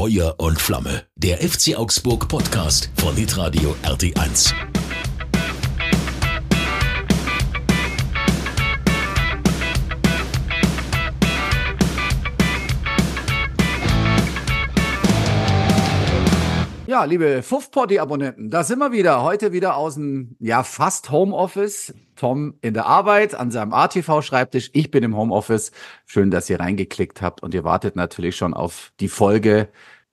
Feuer und Flamme. Der FC Augsburg Podcast von Hitradio RT1. Ja, liebe Fuff-Poddy-Abonnenten, da sind wir wieder. Heute wieder aus dem, ja, fast Homeoffice. Tom in der Arbeit an seinem ATV-Schreibtisch. Ich bin im Homeoffice. Schön, dass ihr reingeklickt habt und ihr wartet natürlich schon auf die Folge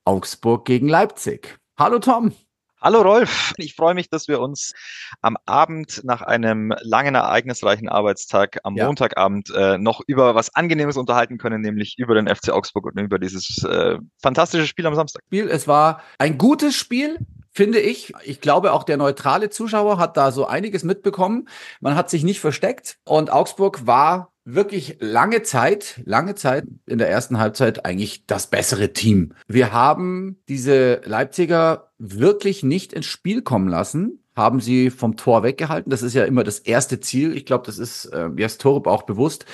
Augsburg gegen Leipzig. Hallo Tom. Hallo Rolf, ich freue mich, dass wir uns am Abend nach einem langen, ereignisreichen Arbeitstag am ja. Montagabend äh, noch über was Angenehmes unterhalten können, nämlich über den FC Augsburg und über dieses äh, fantastische Spiel am Samstag. Spiel, es war ein gutes Spiel, finde ich. Ich glaube, auch der neutrale Zuschauer hat da so einiges mitbekommen. Man hat sich nicht versteckt und Augsburg war wirklich lange Zeit, lange Zeit in der ersten Halbzeit eigentlich das bessere Team. Wir haben diese Leipziger wirklich nicht ins Spiel kommen lassen, haben sie vom Tor weggehalten. Das ist ja immer das erste Ziel. Ich glaube, das ist äh, Jas Torup auch bewusst.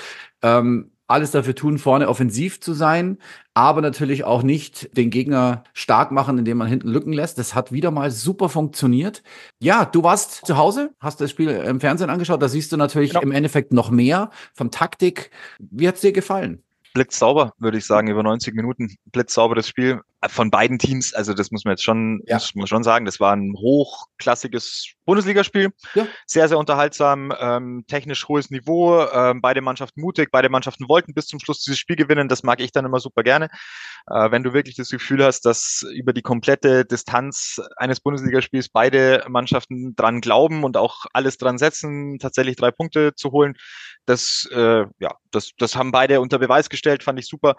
Ähm, alles dafür tun, vorne offensiv zu sein, aber natürlich auch nicht den Gegner stark machen, indem man hinten Lücken lässt. Das hat wieder mal super funktioniert. Ja, du warst zu Hause, hast das Spiel im Fernsehen angeschaut, da siehst du natürlich genau. im Endeffekt noch mehr von Taktik. Wie hat's dir gefallen? blitzsauber, würde ich sagen, über 90 Minuten. Blitzsauberes Spiel von beiden Teams. Also das muss man jetzt schon, ja. muss man schon sagen. Das war ein hochklassiges Bundesligaspiel. Ja. Sehr, sehr unterhaltsam, ähm, technisch hohes Niveau. Ähm, beide Mannschaften mutig, beide Mannschaften wollten bis zum Schluss dieses Spiel gewinnen. Das mag ich dann immer super gerne. Äh, wenn du wirklich das Gefühl hast, dass über die komplette Distanz eines Bundesligaspiels beide Mannschaften dran glauben und auch alles dran setzen, tatsächlich drei Punkte zu holen, das, äh, ja, das, das haben beide unter Beweis gestellt, fand ich super.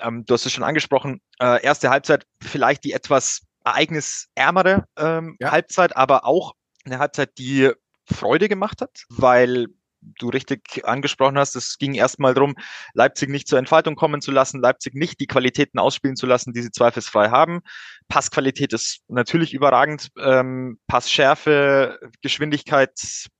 Ähm, du hast es schon angesprochen. Äh, erste Halbzeit vielleicht die etwas ereignisärmere ähm, ja. Halbzeit, aber auch eine Halbzeit, die Freude gemacht hat, weil du richtig angesprochen hast, es ging erstmal darum, Leipzig nicht zur Entfaltung kommen zu lassen, Leipzig nicht die Qualitäten ausspielen zu lassen, die sie zweifelsfrei haben. Passqualität ist natürlich überragend, ähm, Passschärfe, Geschwindigkeit,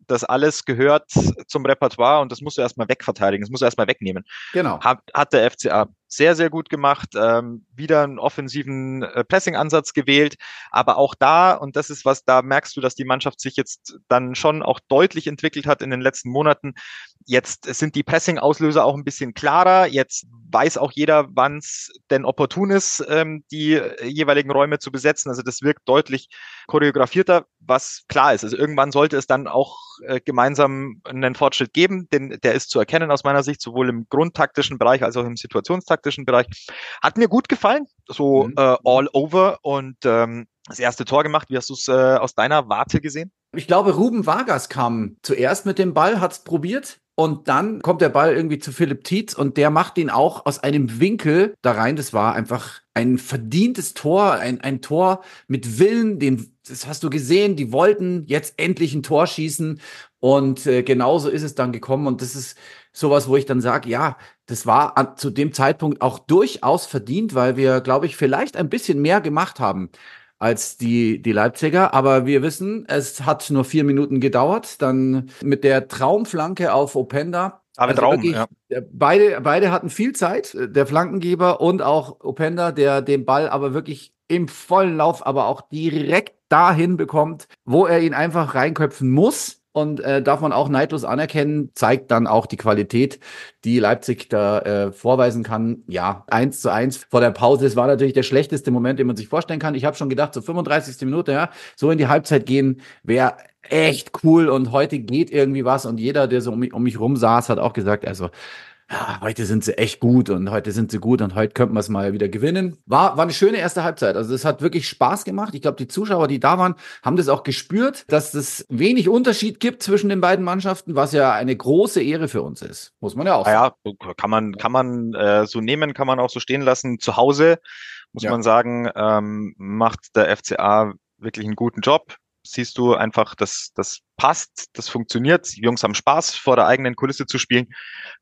das alles gehört zum Repertoire und das musst du erstmal wegverteidigen, das musst du erstmal wegnehmen. Genau. Hat, hat der FCA sehr, sehr gut gemacht, ähm, wieder einen offensiven äh, Pressing-Ansatz gewählt, aber auch da, und das ist was, da merkst du, dass die Mannschaft sich jetzt dann schon auch deutlich entwickelt hat in den letzten Monaten. Jetzt sind die Pressing-Auslöser auch ein bisschen klarer, jetzt weiß auch jeder, wann es denn opportun ist, ähm, die jeweiligen Räume zu besetzen. Also das wirkt deutlich choreografierter, was klar ist. Also irgendwann sollte es dann auch äh, gemeinsam einen Fortschritt geben, denn der ist zu erkennen aus meiner Sicht, sowohl im grundtaktischen Bereich als auch im situationstaktischen Bereich. Hat mir gut gefallen, so mhm. äh, all over und ähm, das erste Tor gemacht. Wie hast du es äh, aus deiner Warte gesehen? Ich glaube, Ruben Vargas kam zuerst mit dem Ball, hat es probiert, und dann kommt der Ball irgendwie zu Philipp Tietz und der macht ihn auch aus einem Winkel da rein. Das war einfach ein verdientes Tor, ein, ein Tor mit Willen. Den, das hast du gesehen. Die wollten jetzt endlich ein Tor schießen. Und äh, genauso ist es dann gekommen. Und das ist sowas, wo ich dann sage, ja, das war an, zu dem Zeitpunkt auch durchaus verdient, weil wir, glaube ich, vielleicht ein bisschen mehr gemacht haben als die, die Leipziger. Aber wir wissen, es hat nur vier Minuten gedauert. Dann mit der Traumflanke auf Openda. Aber also Traum, wirklich, ja. Beide, beide hatten viel Zeit, der Flankengeber und auch Openda, der den Ball aber wirklich im vollen Lauf, aber auch direkt dahin bekommt, wo er ihn einfach reinköpfen muss und äh, darf man auch neidlos anerkennen, zeigt dann auch die Qualität, die Leipzig da äh, vorweisen kann. Ja, eins zu eins vor der Pause. Das war natürlich der schlechteste Moment, den man sich vorstellen kann. Ich habe schon gedacht, so 35. Minute, ja, so in die Halbzeit gehen, wäre echt cool und heute geht irgendwie was und jeder, der so um mich, um mich rum saß, hat auch gesagt, also ja, heute sind sie echt gut und heute sind sie gut und heute könnten wir es mal wieder gewinnen. War, war eine schöne erste Halbzeit. Also es hat wirklich Spaß gemacht. Ich glaube, die Zuschauer, die da waren, haben das auch gespürt, dass es wenig Unterschied gibt zwischen den beiden Mannschaften, was ja eine große Ehre für uns ist. Muss man ja auch sagen. Ja, kann man, kann man äh, so nehmen, kann man auch so stehen lassen. Zu Hause muss ja. man sagen, ähm, macht der FCA wirklich einen guten Job siehst du einfach, dass das passt, das funktioniert. Die Jungs haben Spaß, vor der eigenen Kulisse zu spielen.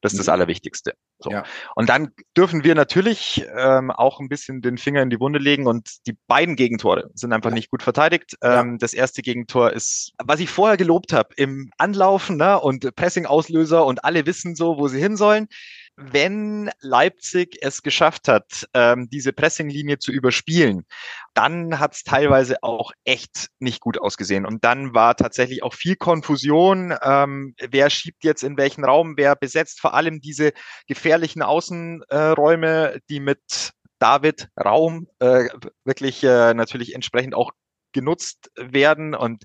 Das ist das mhm. Allerwichtigste. So. Ja. Und dann dürfen wir natürlich ähm, auch ein bisschen den Finger in die Wunde legen und die beiden Gegentore sind einfach ja. nicht gut verteidigt. Ja. Ähm, das erste Gegentor ist, was ich vorher gelobt habe, im Anlaufen ne, und Pressing-Auslöser und alle wissen so, wo sie hin sollen wenn Leipzig es geschafft hat, ähm, diese Pressinglinie zu überspielen, dann hat es teilweise auch echt nicht gut ausgesehen. Und dann war tatsächlich auch viel Konfusion. Ähm, wer schiebt jetzt in welchen Raum, wer besetzt vor allem diese gefährlichen Außenräume, äh, die mit David Raum äh, wirklich äh, natürlich entsprechend auch genutzt werden. Und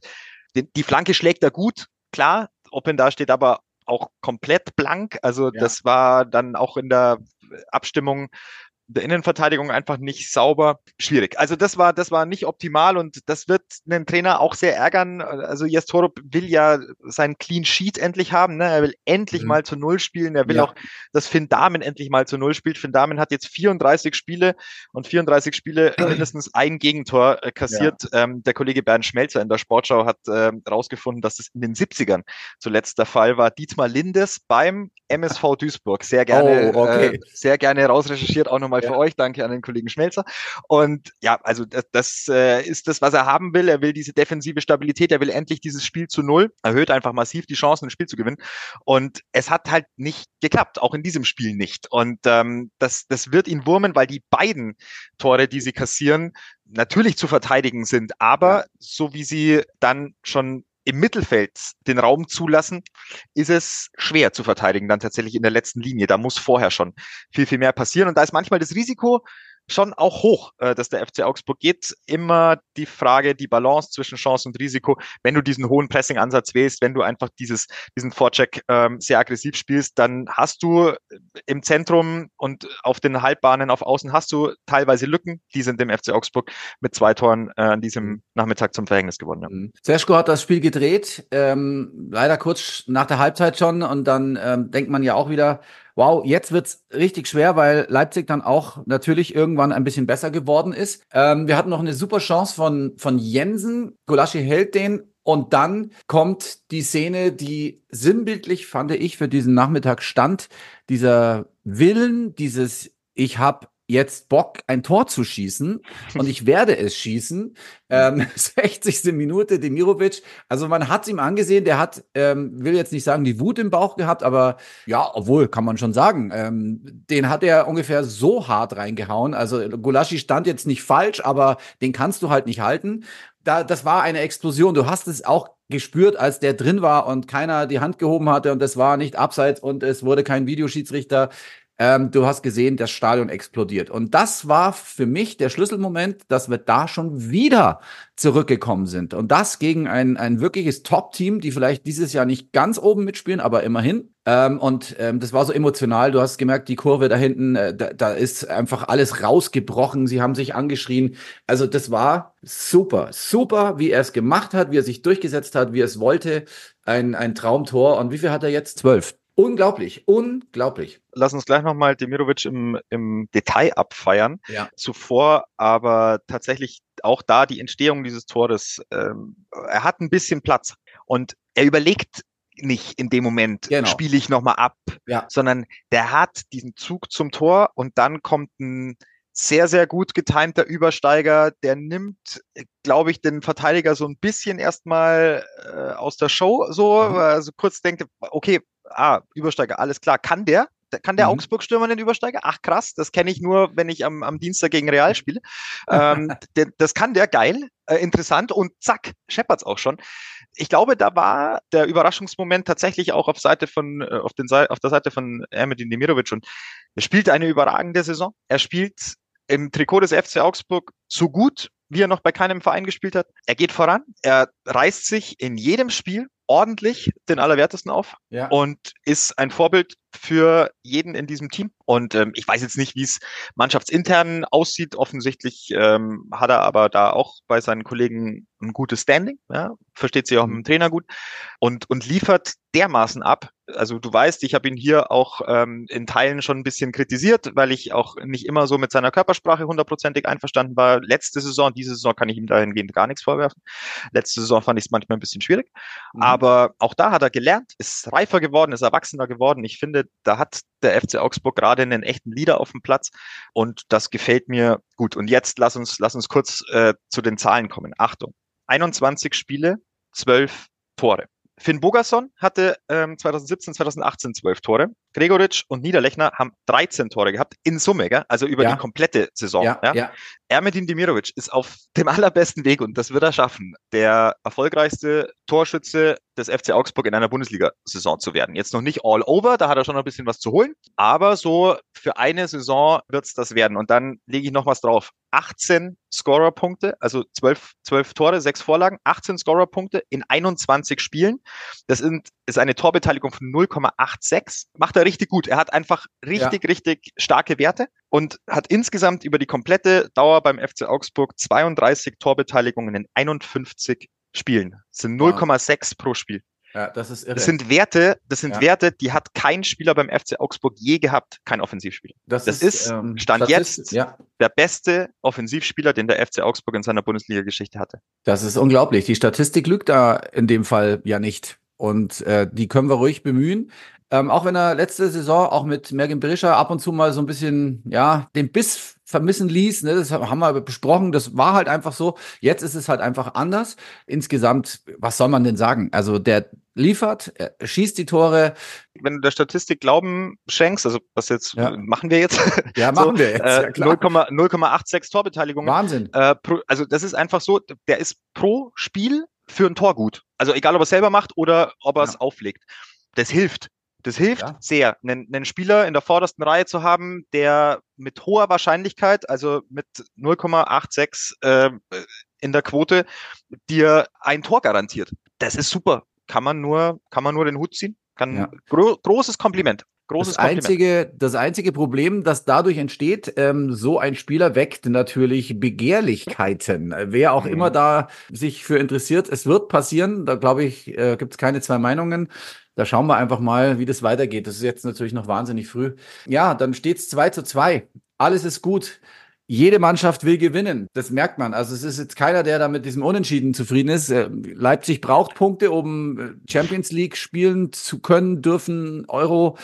die, die Flanke schlägt er gut, klar. Open da steht aber auch komplett blank. Also ja. das war dann auch in der Abstimmung der Innenverteidigung einfach nicht sauber. Schwierig. Also das war, das war nicht optimal und das wird einen Trainer auch sehr ärgern. Also Jes Torup will ja sein Clean Sheet endlich haben. Ne? Er will endlich mhm. mal zu Null spielen. Er will ja. auch, dass Finn Damen endlich mal zu Null spielt. Finn Damen hat jetzt 34 Spiele und 34 Spiele mindestens ein Gegentor äh, kassiert. Ja. Ähm, der Kollege Bernd Schmelzer in der Sportschau hat ähm, rausgefunden, dass es in den 70ern zuletzt der Fall war. Dietmar Lindes beim MSV Duisburg. Sehr gerne, oh, okay. äh, sehr gerne rausrecherchiert, auch nochmal ja. für euch. Danke an den Kollegen Schmelzer. Und ja, also das, das äh, ist das, was er haben will. Er will diese defensive Stabilität. Er will endlich dieses Spiel zu Null. Erhöht einfach massiv die Chancen, ein Spiel zu gewinnen. Und es hat halt nicht geklappt, auch in diesem Spiel nicht. Und ähm, das, das wird ihn wurmen, weil die beiden Tore, die sie kassieren, natürlich zu verteidigen sind, aber so wie sie dann schon im Mittelfeld den Raum zulassen, ist es schwer zu verteidigen, dann tatsächlich in der letzten Linie. Da muss vorher schon viel, viel mehr passieren. Und da ist manchmal das Risiko, schon auch hoch, äh, dass der FC Augsburg geht. Immer die Frage, die Balance zwischen Chance und Risiko. Wenn du diesen hohen Pressing-Ansatz wählst, wenn du einfach dieses, diesen Vorcheck ähm, sehr aggressiv spielst, dann hast du im Zentrum und auf den Halbbahnen auf Außen hast du teilweise Lücken. Die sind dem FC Augsburg mit zwei Toren äh, an diesem Nachmittag zum Verhängnis geworden. Ja. Mhm. Hat das Spiel gedreht, ähm, leider kurz nach der Halbzeit schon und dann ähm, denkt man ja auch wieder, wow, jetzt wird's richtig schwer, weil Leipzig dann auch natürlich irgendwann ein bisschen besser geworden ist. Ähm, wir hatten noch eine super Chance von, von Jensen. Golaschi hält den und dann kommt die Szene, die sinnbildlich, fand ich, für diesen Nachmittag stand. Dieser Willen, dieses Ich habe jetzt Bock, ein Tor zu schießen und ich werde es schießen. Ähm, 60. Minute, Demirovic. Also man hat es ihm angesehen, der hat, ähm, will jetzt nicht sagen, die Wut im Bauch gehabt, aber ja, obwohl, kann man schon sagen, ähm, den hat er ungefähr so hart reingehauen. Also Gulaschi stand jetzt nicht falsch, aber den kannst du halt nicht halten. Da, das war eine Explosion. Du hast es auch gespürt, als der drin war und keiner die Hand gehoben hatte und es war nicht abseits und es wurde kein Videoschiedsrichter ähm, du hast gesehen, das Stadion explodiert. Und das war für mich der Schlüsselmoment, dass wir da schon wieder zurückgekommen sind. Und das gegen ein, ein wirkliches Top-Team, die vielleicht dieses Jahr nicht ganz oben mitspielen, aber immerhin. Ähm, und ähm, das war so emotional. Du hast gemerkt, die Kurve da hinten, äh, da, da ist einfach alles rausgebrochen. Sie haben sich angeschrien. Also das war super, super, wie er es gemacht hat, wie er sich durchgesetzt hat, wie er es wollte. Ein, ein Traumtor. Und wie viel hat er jetzt? Zwölf. Unglaublich, unglaublich. Lass uns gleich nochmal Demirovic im, im Detail abfeiern. Ja. Zuvor aber tatsächlich auch da die Entstehung dieses Tores. Ähm, er hat ein bisschen Platz und er überlegt nicht in dem Moment, genau. spiele ich nochmal ab, ja. sondern der hat diesen Zug zum Tor und dann kommt ein sehr, sehr gut getimter Übersteiger, der nimmt, glaube ich, den Verteidiger so ein bisschen erstmal äh, aus der Show, so, mhm. also kurz denkt, okay, ah, Übersteiger, alles klar, kann der? Kann der mhm. Augsburg-Stürmer den Übersteiger? Ach krass, das kenne ich nur, wenn ich am, am Dienstag gegen Real spiele. ähm, das kann der, geil, äh, interessant und zack, scheppert's auch schon. Ich glaube, da war der Überraschungsmoment tatsächlich auch auf Seite von, äh, auf, den, auf der Seite von Ermedin Demirovic und er spielt eine überragende Saison. Er spielt im Trikot des FC Augsburg so gut, wie er noch bei keinem Verein gespielt hat. Er geht voran, er reißt sich in jedem Spiel ordentlich den Allerwertesten auf ja. und ist ein Vorbild für jeden in diesem Team. Und ähm, ich weiß jetzt nicht, wie es mannschaftsintern aussieht. Offensichtlich ähm, hat er aber da auch bei seinen Kollegen ein gutes Standing, ja, versteht sich auch mit dem Trainer gut und, und liefert dermaßen ab. Also du weißt, ich habe ihn hier auch ähm, in Teilen schon ein bisschen kritisiert, weil ich auch nicht immer so mit seiner Körpersprache hundertprozentig einverstanden war. Letzte Saison, diese Saison kann ich ihm dahingehend gar nichts vorwerfen. Letzte Saison fand ich es manchmal ein bisschen schwierig. Mhm. Aber auch da hat er gelernt, ist reifer geworden, ist erwachsener geworden. Ich finde, da hat der FC Augsburg gerade einen echten Leader auf dem Platz und das gefällt mir gut. Und jetzt lass uns, lass uns kurz äh, zu den Zahlen kommen. Achtung. 21 Spiele, 12 Tore. Finn Bogerson hatte ähm, 2017, 2018 12 Tore. Gregoritsch und Niederlechner haben 13 Tore gehabt in Summe, gell? also über ja. die komplette Saison. Ja, ja. Ermedin Demirovic ist auf dem allerbesten Weg und das wird er schaffen, der erfolgreichste Torschütze des FC Augsburg in einer Bundesliga-Saison zu werden. Jetzt noch nicht all over, da hat er schon ein bisschen was zu holen, aber so für eine Saison wird es das werden. Und dann lege ich noch was drauf. 18 Scorer-Punkte, also 12, 12 Tore, 6 Vorlagen, 18 Scorer-Punkte in 21 Spielen. Das sind, ist eine Torbeteiligung von 0,86. Macht er richtig gut. Er hat einfach richtig, ja. richtig starke Werte und hat insgesamt über die komplette Dauer beim FC Augsburg 32 Torbeteiligungen in 51 Spielen. Das sind 0,6 pro Spiel. Ja, das ist irre. Das sind Werte, das sind ja. Werte, die hat kein Spieler beim FC Augsburg je gehabt, kein Offensivspieler. Das, das ist, ist ähm, Stand jetzt ja. der beste Offensivspieler, den der FC Augsburg in seiner Bundesliga-Geschichte hatte. Das ist unglaublich. Die Statistik lügt da in dem Fall ja nicht. Und äh, die können wir ruhig bemühen. Ähm, auch wenn er letzte Saison auch mit Mergen Berischer ab und zu mal so ein bisschen, ja, den Biss vermissen ließ, ne, das haben wir besprochen, das war halt einfach so. Jetzt ist es halt einfach anders. Insgesamt, was soll man denn sagen? Also der liefert, er schießt die Tore. Wenn du der Statistik Glauben schenkst, also was jetzt ja. machen wir jetzt? Ja, machen so, wir jetzt. Äh, ja, 0,86 Torbeteiligungen. Wahnsinn. Äh, pro, also das ist einfach so, der ist pro Spiel für ein Tor gut. Also egal, ob er es selber macht oder ob er es ja. auflegt. Das hilft. Das hilft ja. sehr, einen, einen Spieler in der vordersten Reihe zu haben, der mit hoher Wahrscheinlichkeit, also mit 0,86 äh, in der Quote, dir ein Tor garantiert. Das ist super. Kann man nur, kann man nur den Hut ziehen. Kann, ja. gro großes Kompliment. Großes das einzige, das einzige Problem, das dadurch entsteht, ähm, so ein Spieler weckt natürlich Begehrlichkeiten. Wer auch mhm. immer da sich für interessiert, es wird passieren. Da glaube ich, äh, gibt es keine zwei Meinungen. Da schauen wir einfach mal, wie das weitergeht. Das ist jetzt natürlich noch wahnsinnig früh. Ja, dann steht es 2 zu 2. Alles ist gut. Jede Mannschaft will gewinnen. Das merkt man. Also es ist jetzt keiner, der da mit diesem Unentschieden zufrieden ist. Äh, Leipzig braucht Punkte, um äh, Champions League spielen zu können, dürfen Euro.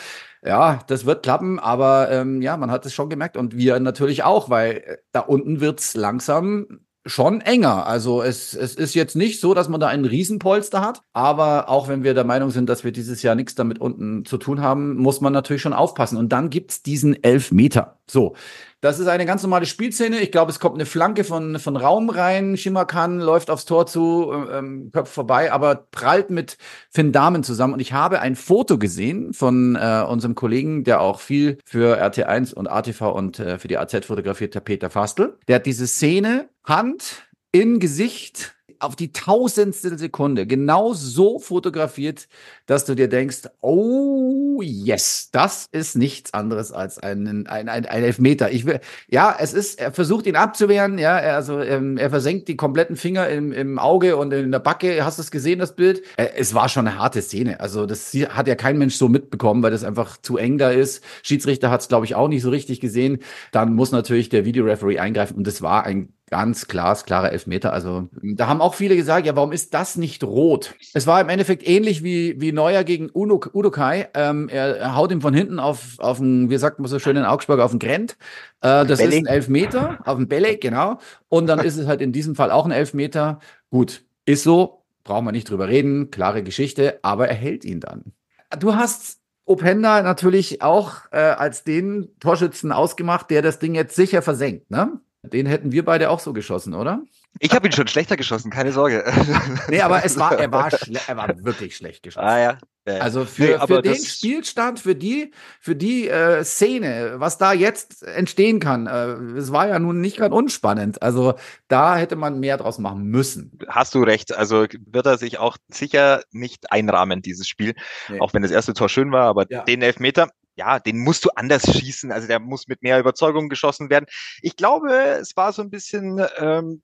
Ja, das wird klappen, aber ähm, ja, man hat es schon gemerkt und wir natürlich auch, weil äh, da unten wird's langsam schon enger. Also es, es ist jetzt nicht so, dass man da einen Riesenpolster hat, aber auch wenn wir der Meinung sind, dass wir dieses Jahr nichts damit unten zu tun haben, muss man natürlich schon aufpassen. Und dann gibt's diesen Elfmeter. So, das ist eine ganz normale Spielszene. Ich glaube, es kommt eine Flanke von, von Raum rein. Shimakan läuft aufs Tor zu, ähm, köpft vorbei, aber prallt mit Finn Damen zusammen. Und ich habe ein Foto gesehen von äh, unserem Kollegen, der auch viel für RT1 und ATV und äh, für die AZ fotografiert, der Peter Fastel. Der hat diese Szene Hand in Gesicht auf die tausendstel Sekunde genau so fotografiert, dass du dir denkst, oh yes, das ist nichts anderes als ein, ein, ein, ein Elfmeter. Ich will, ja, es ist, er versucht ihn abzuwehren, ja, er, also ähm, er versenkt die kompletten Finger im, im Auge und in der Backe. Hast du es gesehen, das Bild? Äh, es war schon eine harte Szene. Also das hat ja kein Mensch so mitbekommen, weil das einfach zu eng da ist. Schiedsrichter hat es, glaube ich, auch nicht so richtig gesehen. Dann muss natürlich der Videoreferee eingreifen und das war ein Ganz klar, klare Elfmeter. Also da haben auch viele gesagt, ja, warum ist das nicht rot? Es war im Endeffekt ähnlich wie, wie Neuer gegen Uno, Udokai. Ähm, er, er haut ihm von hinten auf, auf einen, wie sagt man so schön in Augsburg, auf den Grennt. Äh, das Belleg. ist ein Elfmeter, auf den Belleg, genau. Und dann ist es halt in diesem Fall auch ein Elfmeter. Gut, ist so, brauchen wir nicht drüber reden, klare Geschichte, aber er hält ihn dann. Du hast Openda natürlich auch äh, als den Torschützen ausgemacht, der das Ding jetzt sicher versenkt, ne? Den hätten wir beide auch so geschossen, oder? Ich habe ihn schon schlechter geschossen, keine Sorge. nee, aber es war, er war, er war wirklich schlecht geschossen. Ah ja. Also für, nee, für den Spielstand, für die, für die äh, Szene, was da jetzt entstehen kann, äh, es war ja nun nicht gerade unspannend. Also da hätte man mehr draus machen müssen. Hast du recht. Also wird er sich auch sicher nicht einrahmen, dieses Spiel. Nee. Auch wenn das erste Tor schön war, aber ja. den Elfmeter, ja, den musst du anders schießen. Also der muss mit mehr Überzeugung geschossen werden. Ich glaube, es war so ein bisschen, ähm,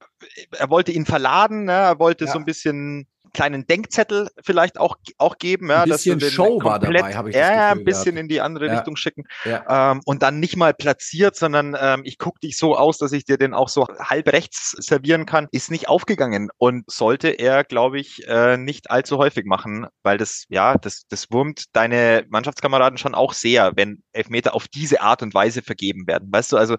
er wollte ihn verladen, ne? er wollte ja. so ein bisschen kleinen Denkzettel vielleicht auch, auch geben. Ja, ein bisschen dass Show war dabei, habe ich Ja, ja, ein bisschen gehabt. in die andere ja. Richtung schicken. Ja. Ähm, und dann nicht mal platziert, sondern ähm, ich gucke dich so aus, dass ich dir den auch so halb rechts servieren kann, ist nicht aufgegangen und sollte er, glaube ich, äh, nicht allzu häufig machen, weil das, ja, das, das wurmt deine Mannschaftskameraden schon auch sehr, wenn Elfmeter auf diese Art und Weise vergeben werden. Weißt du, also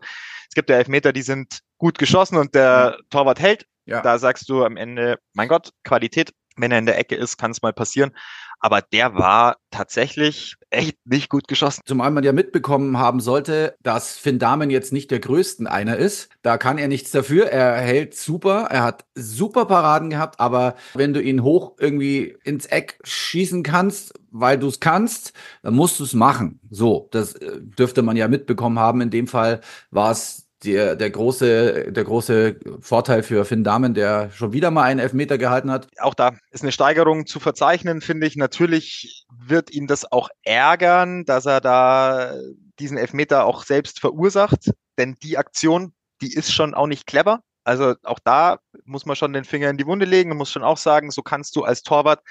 es gibt ja Elfmeter, die sind gut geschossen und der Torwart hält. Ja. Da sagst du am Ende, mein Gott, Qualität Wenn er in der Ecke ist, kann es mal passieren. Aber der war tatsächlich echt nicht gut geschossen. Zumal man ja mitbekommen haben sollte, dass Finn Damen jetzt nicht der größten einer ist. Da kann er nichts dafür. Er hält super. Er hat super Paraden gehabt. Aber wenn du ihn hoch irgendwie ins Eck schießen kannst, weil du es kannst, dann musst du es machen. So, das äh, dürfte man ja mitbekommen haben. In dem Fall war es der, der, große, der große Vorteil für Finn Dahmen, der schon wieder mal einen Elfmeter gehalten hat. Auch da ist eine Steigerung zu verzeichnen, finde ich. Natürlich wird ihn das auch ärgern, dass er da diesen Elfmeter auch selbst verursacht, denn die Aktion, die ist schon auch nicht clever. Also auch da muss man schon den Finger in die Wunde legen und muss schon auch sagen, so kannst du als Torwart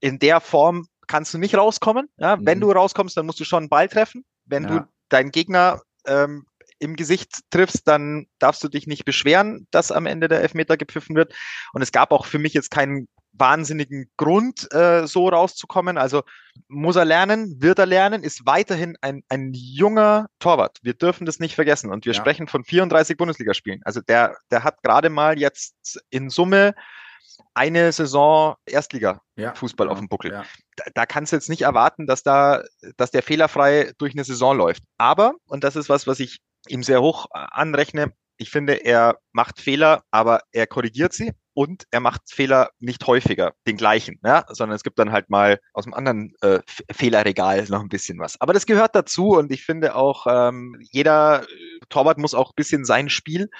in der Form kannst du nicht rauskommen. Ja, mhm. Wenn du rauskommst, dann musst du schon einen Ball treffen. Wenn ja. du deinen Gegner ähm, im Gesicht triffst, dann darfst du dich nicht beschweren, dass am Ende der Elfmeter gepfiffen wird. Und es gab auch für mich jetzt keinen wahnsinnigen Grund, äh, so rauszukommen. Also muss er lernen, wird er lernen, ist weiterhin ein, ein junger Torwart. Wir dürfen das nicht vergessen. Und wir ja. sprechen von 34 Bundesligaspielen. Also der, der hat gerade mal jetzt in Summe eine Saison Erstliga-Fußball ja, auf dem Buckel. Ja. Da, da, kannst du jetzt nicht erwarten, dass da, dass der fehlerfrei durch eine Saison läuft. Aber, und das ist was, was ich ihm sehr hoch äh, anrechne. Ich finde, er macht Fehler, aber er korrigiert sie und er macht Fehler nicht häufiger, den gleichen, ja? sondern es gibt dann halt mal aus dem anderen äh, Fehlerregal noch ein bisschen was. Aber das gehört dazu und ich finde auch, ähm, jeder Torwart muss auch ein bisschen sein Spiel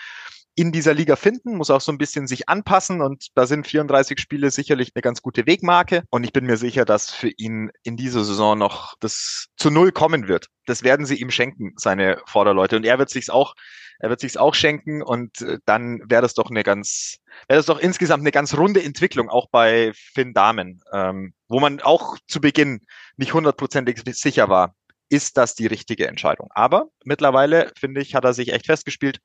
in dieser Liga finden, muss auch so ein bisschen sich anpassen und da sind 34 Spiele sicherlich eine ganz gute Wegmarke und ich bin mir sicher, dass für ihn in dieser Saison noch das zu Null kommen wird. Das werden sie ihm schenken, seine Vorderleute und er wird sich's auch er wird sich's auch schenken und äh, dann wäre das doch eine ganz, wäre das doch insgesamt eine ganz runde Entwicklung, auch bei Finn Damen, ähm, wo man auch zu Beginn nicht hundertprozentig sicher war, ist das die richtige Entscheidung. Aber mittlerweile, finde ich, hat er sich echt festgespielt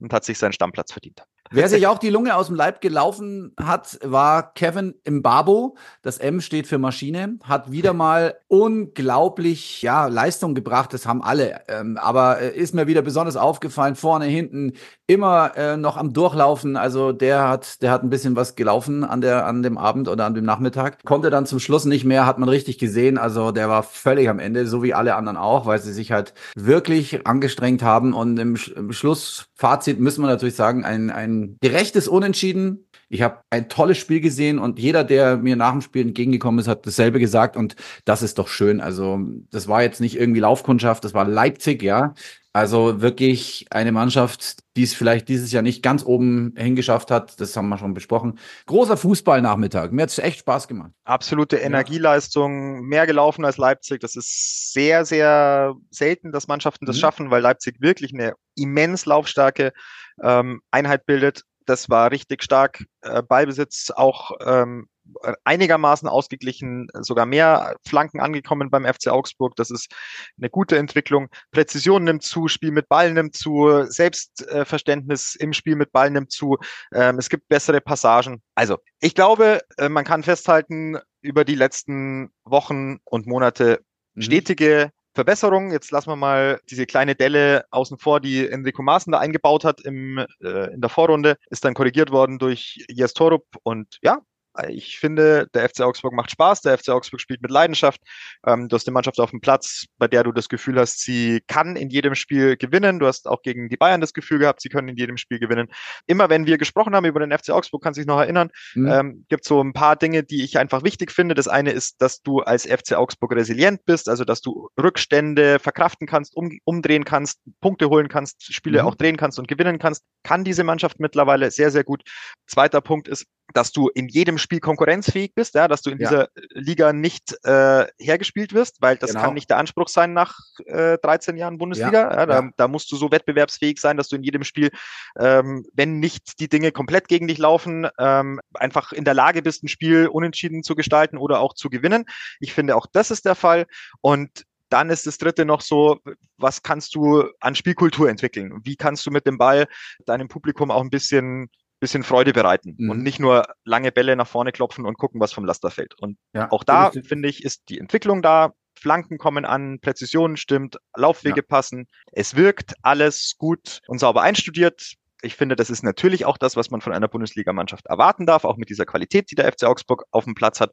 und hat sich seinen Stammplatz verdient. Wer sich auch die Lunge aus dem Leib gelaufen hat, war Kevin Mbabo. Das M steht für Maschine. Hat wieder mal unglaublich ja, Leistung gebracht. Das haben alle. Ähm, aber äh, ist mir wieder besonders aufgefallen. Vorne, hinten, immer äh, noch am Durchlaufen. Also der hat, der hat ein bisschen was gelaufen an, der, an dem Abend oder an dem Nachmittag. Konnte dann zum Schluss nicht mehr, hat man richtig gesehen. Also der war völlig am Ende, so wie alle anderen auch, weil sie sich halt wirklich angestrengt haben. Und im, im Schlussfazit müssen wir natürlich sagen, ein, ein gerechtes Unentschieden. Ich habe ein tolles Spiel gesehen und jeder, der mir nach dem Spiel entgegengekommen ist, hat dasselbe gesagt und das ist doch schön. Also das war jetzt nicht irgendwie Laufkundschaft, das war Leipzig, ja. Also wirklich eine Mannschaft, die es vielleicht dieses Jahr nicht ganz oben hingeschafft hat. Das haben wir schon besprochen. Großer Fußballnachmittag. Mir hat es echt Spaß gemacht. Absolute Energieleistung, mehr gelaufen als Leipzig. Das ist sehr, sehr selten, dass Mannschaften das mhm. schaffen, weil Leipzig wirklich eine immens laufstarke ähm, Einheit bildet. Das war richtig stark. Äh, Ballbesitz auch ähm, einigermaßen ausgeglichen, sogar mehr Flanken angekommen beim FC Augsburg. Das ist eine gute Entwicklung. Präzision nimmt zu, Spiel mit Ball nimmt zu, Selbstverständnis im Spiel mit Ball nimmt zu. Ähm, es gibt bessere Passagen. Also, ich glaube, äh, man kann festhalten, über die letzten Wochen und Monate mhm. stetige Verbesserung. Jetzt lassen wir mal diese kleine Delle außen vor, die Enrico Maaßen da eingebaut hat im, äh, in der Vorrunde, ist dann korrigiert worden durch Jes Torup und ja, ich finde, der FC Augsburg macht Spaß, der FC Augsburg spielt mit Leidenschaft. Ähm, du hast eine Mannschaft auf dem Platz, bei der du das Gefühl hast, sie kann in jedem Spiel gewinnen. Du hast auch gegen die Bayern das Gefühl gehabt, sie können in jedem Spiel gewinnen. Immer wenn wir gesprochen haben über den FC Augsburg, kannst du dich noch erinnern, mhm. ähm, gibt so ein paar Dinge, die ich einfach wichtig finde. Das eine ist, dass du als FC Augsburg resilient bist, also dass du Rückstände verkraften kannst, um, umdrehen kannst, Punkte holen kannst, Spiele mhm. auch drehen kannst und gewinnen kannst. Kann diese Mannschaft mittlerweile sehr, sehr gut. Zweiter Punkt ist, dass du in jedem Spiel konkurrenzfähig bist, ja, dass du in ja. dieser Liga nicht äh, hergespielt wirst, weil das genau. kann nicht der Anspruch sein nach äh, 13 Jahren Bundesliga. Ja. ja da, da, musst du so wettbewerbsfähig sein, dass du in jedem Spiel, ähm, wenn nicht die Dinge komplett gegen dich laufen, ähm, einfach in der Lage bist, ein Spiel unentschieden zu gestalten oder auch zu gewinnen. Ich finde, auch das ist der Fall. Und dann ist das dritte noch so, was kannst du an Spielkultur entwickeln? Wie kannst du mit dem Ball deinem Publikum auch ein bisschen bisschen Freude bereiten mhm. und nicht nur lange Bälle nach vorne klopfen und gucken, was vom Laster fällt. Und ja, auch da, finde ich, ist die Entwicklung da. Flanken kommen an, Präzision stimmt, Laufwege ja. passen. Es wirkt alles gut und sauber einstudiert. Ich finde, das ist natürlich auch das, was man von einer Bundesligamannschaft erwarten darf, auch mit dieser Qualität, die der FC Augsburg auf dem Platz hat.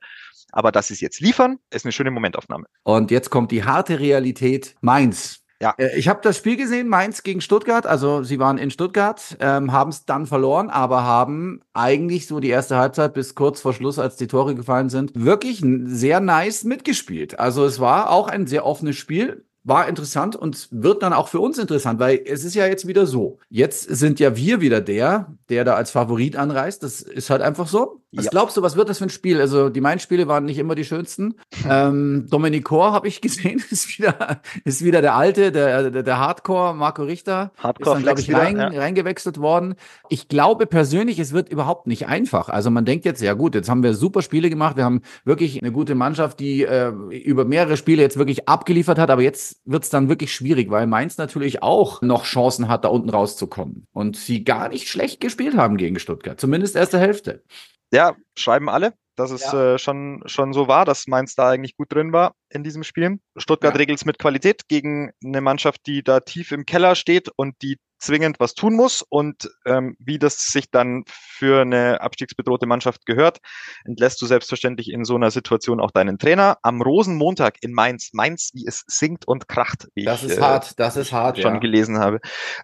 Aber dass sie es jetzt liefern, ist eine schöne Momentaufnahme. Und jetzt kommt die harte Realität. Mainz. Ja. Äh, ich habe das Spiel gesehen, Mainz gegen Stuttgart. Also sie waren in Stuttgart, ähm, haben es dann verloren, aber haben eigentlich so die erste Halbzeit bis kurz vor Schluss, als die Tore gefallen sind, wirklich sehr nice mitgespielt. Also es war auch ein sehr offenes Spiel war interessant und wird dann auch für uns interessant, weil es ist ja jetzt wieder so. Jetzt sind ja wir wieder der, der da als Favorit anreist. Das ist halt einfach so. Was ja. glaubst du, was wird das für ein Spiel? Also die Main-Spiele waren nicht immer die schönsten. ähm, Dominikor habe ich gesehen, ist wieder, ist wieder der alte, der, der, der Hardcore, Marco Richter. Hardcore ist dann, glaube ich, rein, ja. reingewechselt worden. Ich glaube persönlich, es wird überhaupt nicht einfach. Also man denkt jetzt, ja gut, jetzt haben wir super Spiele gemacht. Wir haben wirklich eine gute Mannschaft, die äh, über mehrere Spiele jetzt wirklich abgeliefert hat, aber jetzt wird es dann wirklich schwierig, weil Mainz natürlich auch noch Chancen hat, da unten rauszukommen. Und sie gar nicht schlecht gespielt haben gegen Stuttgart. Zumindest erste Hälfte. Ja, schreiben alle, dass es ja. äh, schon, schon so war, dass Mainz da eigentlich gut drin war in diesem Spiel. Stuttgart ja. regelt es mit Qualität gegen eine Mannschaft, die da tief im Keller steht und die zwingend was tun muss und ähm, wie das sich dann für eine abstiegsbedrohte Mannschaft gehört, entlässt du selbstverständlich in so einer Situation auch deinen Trainer. Am Rosenmontag in Mainz, Mainz, wie es singt und kracht, wie das ich ist äh, hart, das ist hart, schon ja. gelesen habe.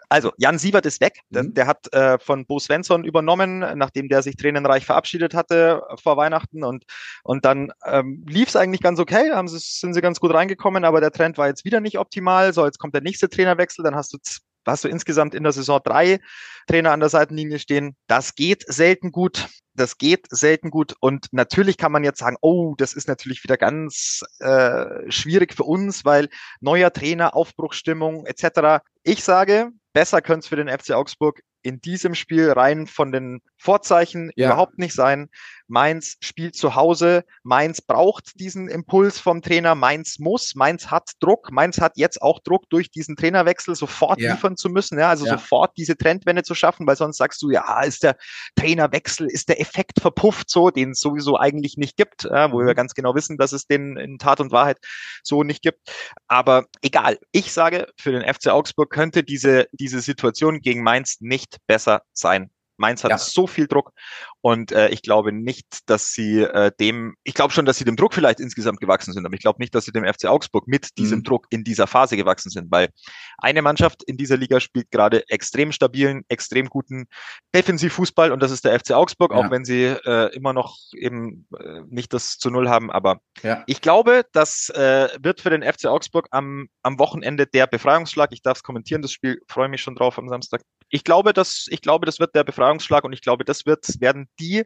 Also Jan Siebert ist weg, mhm. der, der, hat äh, von Bo Svensson übernommen, nachdem der sich tränenreich verabschiedet hatte vor Weihnachten und und dann ähm, lief es eigentlich ganz okay, haben sie, sind sie ganz gut reingekommen, aber der Trend war jetzt wieder nicht optimal. So, jetzt kommt der nächste Trainerwechsel, dann hast du hast du insgesamt in der Saison drei Trainer an der Seitenlinie stehen. Das geht selten gut. Das geht selten gut. Und natürlich kann man jetzt sagen, oh, das ist natürlich wieder ganz äh, schwierig für uns, weil neuer Trainer, Aufbruchsstimmung etc. Ich sage, besser könnte es für den FC Augsburg in diesem Spiel rein von den Vorzeichen ja. überhaupt nicht sein. Mainz spielt zu Hause. Mainz braucht diesen Impuls vom Trainer. Mainz muss. Mainz hat Druck. Mainz hat jetzt auch Druck, durch diesen Trainerwechsel sofort ja. liefern zu müssen. Ja, also ja. sofort diese Trendwende zu schaffen, weil sonst sagst du, ja, ist der Trainerwechsel, ist der Effekt verpufft so, den es sowieso eigentlich nicht gibt, ja, wo wir mhm. ganz genau wissen, dass es den in Tat und Wahrheit so nicht gibt. Aber egal. Ich sage, für den FC Augsburg könnte diese, diese Situation gegen Mainz nicht besser sein. Mainz hat ja. so viel Druck und äh, ich glaube nicht, dass sie äh, dem, ich glaube schon, dass sie dem Druck vielleicht insgesamt gewachsen sind, aber ich glaube nicht, dass sie dem FC Augsburg mit diesem mhm. Druck in dieser Phase gewachsen sind, weil eine Mannschaft in dieser Liga spielt gerade extrem stabilen, extrem guten Defensivfußball und das ist der FC Augsburg, ja. auch wenn sie äh, immer noch eben äh, nicht das zu Null haben. Aber ja. ich glaube, das äh, wird für den FC Augsburg am, am Wochenende der Befreiungsschlag. Ich darf es kommentieren, das Spiel freue mich schon drauf am Samstag. Ich glaube, dass, ich glaube, das wird der Befreiungsschlag und ich glaube, das wird, werden die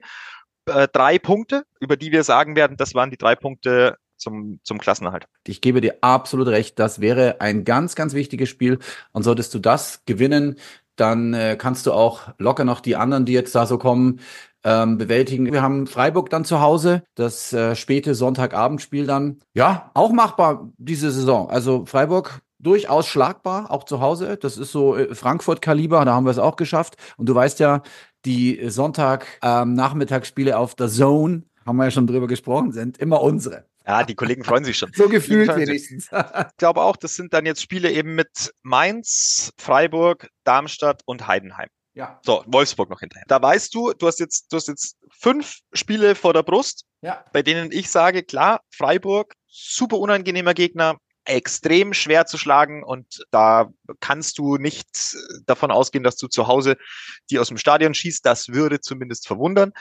äh, drei Punkte, über die wir sagen werden, das waren die drei Punkte zum, zum Klassenerhalt. Ich gebe dir absolut recht, das wäre ein ganz, ganz wichtiges Spiel. Und solltest du das gewinnen, dann äh, kannst du auch locker noch die anderen, die jetzt da so kommen, ähm, bewältigen. Wir haben Freiburg dann zu Hause, das äh, späte Sonntagabendspiel dann. Ja, auch machbar diese Saison. Also Freiburg durchaus schlagbar, auch zu Hause. Das ist so äh, Frankfurt-Kaliber, da haben wir es auch geschafft. Und du weißt ja, die Sonntag-Nachmittagsspiele ähm, auf der Zone, haben wir ja schon drüber gesprochen, sind immer unsere. Ja, die Kollegen freuen sich schon. so gefühlt wenigstens. ich glaube auch, das sind dann jetzt Spiele eben mit Mainz, Freiburg, Darmstadt und Heidenheim. Ja. So, Wolfsburg noch hinterher. Da weißt du, du hast jetzt, du hast jetzt fünf Spiele vor der Brust, ja. bei denen ich sage, klar, Freiburg, super unangenehmer Gegner, extrem schwer zu schlagen und da kannst du nicht davon ausgehen, dass du zu Hause die aus dem Stadion schießt. Das würde zumindest verwundern.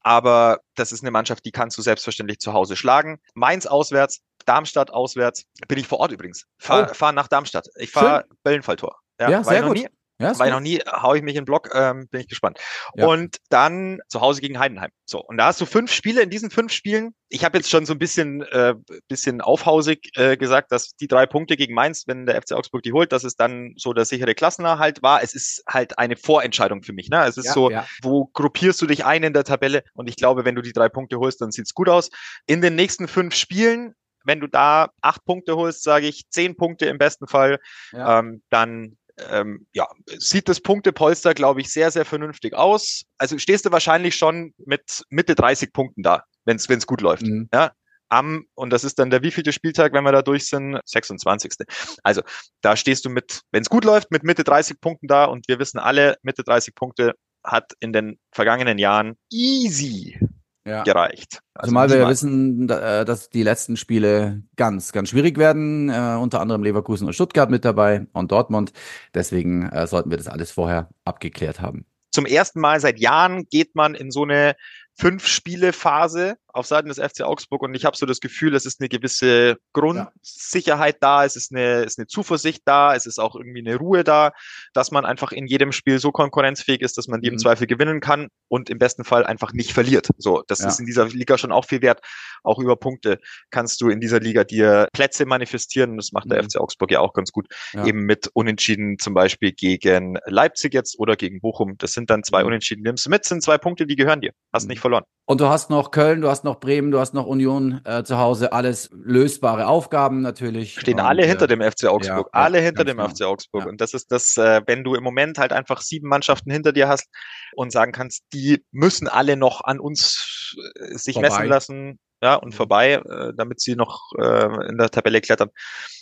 Aber das ist eine Mannschaft, die kannst du selbstverständlich zu Hause schlagen. Mainz auswärts, Darmstadt auswärts. Bin ich vor Ort übrigens. Fahr, oh. fahr nach Darmstadt. Ich fahre Bellenfalltor. Ja, ja sehr gut. Nie. Ja, Weil noch nie hau ich mich in den Block, ähm, bin ich gespannt. Ja. Und dann zu Hause gegen Heidenheim. So, und da hast du fünf Spiele in diesen fünf Spielen. Ich habe jetzt schon so ein bisschen, äh, bisschen aufhausig äh, gesagt, dass die drei Punkte gegen Mainz, wenn der FC Augsburg die holt, dass es dann so der sichere Klassenerhalt war. Es ist halt eine Vorentscheidung für mich. Ne? Es ist ja, so, wo gruppierst du dich ein in der Tabelle? Und ich glaube, wenn du die drei Punkte holst, dann sieht's gut aus. In den nächsten fünf Spielen wenn du da acht Punkte holst, sage ich zehn Punkte im besten Fall, ja. ähm, dann ähm, ja, sieht das Punktepolster, glaube ich, sehr, sehr vernünftig aus. Also stehst du wahrscheinlich schon mit Mitte 30 Punkten da, wenn es gut läuft. Mhm. Ja? am, und das ist dann der wievielte Spieltag, wenn wir da durch sind? 26. Also da stehst du mit, wenn es gut läuft, mit Mitte 30 Punkten da und wir wissen alle, Mitte 30 Punkte hat in den vergangenen Jahren easy ja. gereicht. Also Zumal wir ja wissen, äh, dass die letzten Spiele ganz, ganz schwierig werden. Äh, unter anderem Leverkusen und Stuttgart mit dabei und Dortmund. Deswegen äh, sollten wir das alles vorher abgeklärt haben. Zum ersten Mal seit Jahren geht man in so eine Fünf-Spiele-Phase auf Seiten des FC Augsburg und ich habe so das Gefühl, es ist eine gewisse Grundsicherheit ja. da, es ist eine, ist eine Zuversicht da, es ist auch irgendwie eine Ruhe da, dass man einfach in jedem Spiel so konkurrenzfähig ist, dass man die mhm. im Zweifel gewinnen kann und im besten Fall einfach nicht verliert. So, das ja. ist in dieser Liga schon auch viel wert. Auch über Punkte kannst du in dieser Liga dir Plätze manifestieren. Das macht der mhm. FC Augsburg ja auch ganz gut. Ja. Eben mit Unentschieden zum Beispiel gegen Leipzig jetzt oder gegen Bochum. Das sind dann zwei mhm. Unentschieden. Nimmst du mit, sind zwei Punkte, die gehören dir. Hast mhm. nicht verloren. Und du hast noch Köln, du hast noch Bremen, du hast noch Union äh, zu Hause, alles lösbare Aufgaben natürlich. Stehen und, alle hinter äh, dem FC Augsburg, ja, alle hinter dem genau. FC Augsburg. Ja. Und das ist das, äh, wenn du im Moment halt einfach sieben Mannschaften hinter dir hast und sagen kannst, die müssen alle noch an uns äh, sich vorbei. messen lassen, ja, und mhm. vorbei, äh, damit sie noch äh, in der Tabelle klettern.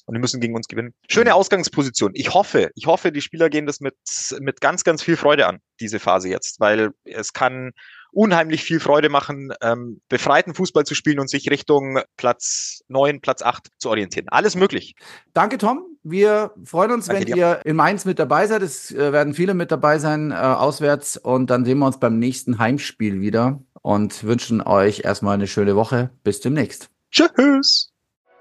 Und die müssen gegen uns gewinnen. Schöne mhm. Ausgangsposition. Ich hoffe, ich hoffe, die Spieler gehen das mit, mit ganz, ganz viel Freude an, diese Phase jetzt, weil es kann unheimlich viel Freude machen, ähm, befreiten Fußball zu spielen und sich Richtung Platz neun, Platz acht zu orientieren. Alles möglich. Danke, Tom. Wir freuen uns, Danke wenn dir. ihr in Mainz mit dabei seid. Es äh, werden viele mit dabei sein, äh, auswärts. Und dann sehen wir uns beim nächsten Heimspiel wieder und wünschen euch erstmal eine schöne Woche. Bis demnächst. Tschüss.